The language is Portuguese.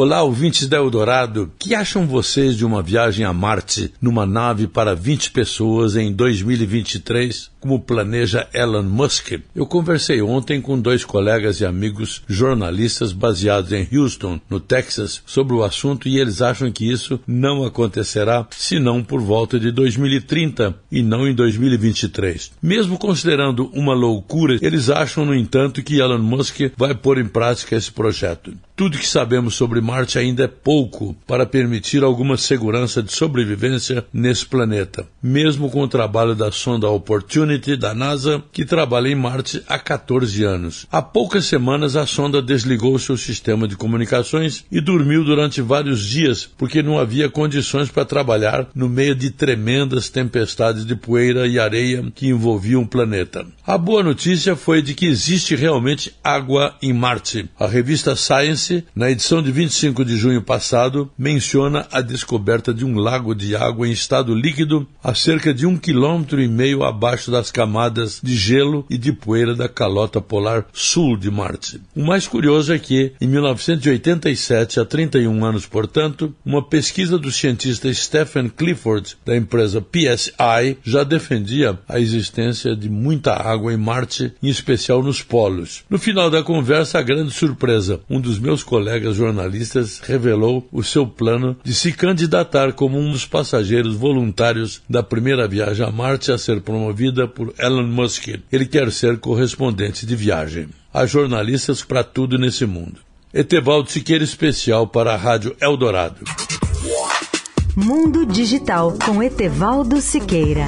Olá, ouvintes da Eldorado. Que acham vocês de uma viagem a Marte numa nave para 20 pessoas em 2023, como planeja Elon Musk? Eu conversei ontem com dois colegas e amigos jornalistas baseados em Houston, no Texas, sobre o assunto e eles acham que isso não acontecerá senão por volta de 2030 e não em 2023. Mesmo considerando uma loucura, eles acham, no entanto, que Elon Musk vai pôr em prática esse projeto. Tudo que sabemos sobre Marte ainda é pouco para permitir alguma segurança de sobrevivência nesse planeta, mesmo com o trabalho da sonda Opportunity da NASA, que trabalha em Marte há 14 anos. Há poucas semanas a sonda desligou seu sistema de comunicações e dormiu durante vários dias porque não havia condições para trabalhar no meio de tremendas tempestades de poeira e areia que envolviam o planeta. A boa notícia foi de que existe realmente água em Marte. A revista Science na edição de 25 de junho passado, menciona a descoberta de um lago de água em estado líquido a cerca de um quilômetro e meio abaixo das camadas de gelo e de poeira da calota polar sul de Marte. O mais curioso é que, em 1987, há 31 anos, portanto, uma pesquisa do cientista Stephen Clifford, da empresa PSI, já defendia a existência de muita água em Marte, em especial nos polos. No final da conversa, a grande surpresa, um dos meus seus colegas jornalistas, revelou o seu plano de se candidatar como um dos passageiros voluntários da primeira viagem a Marte a ser promovida por Elon Musk. Ele quer ser correspondente de viagem. Há jornalistas para tudo nesse mundo. Etevaldo Siqueira especial para a Rádio Eldorado. Mundo Digital com Etevaldo Siqueira.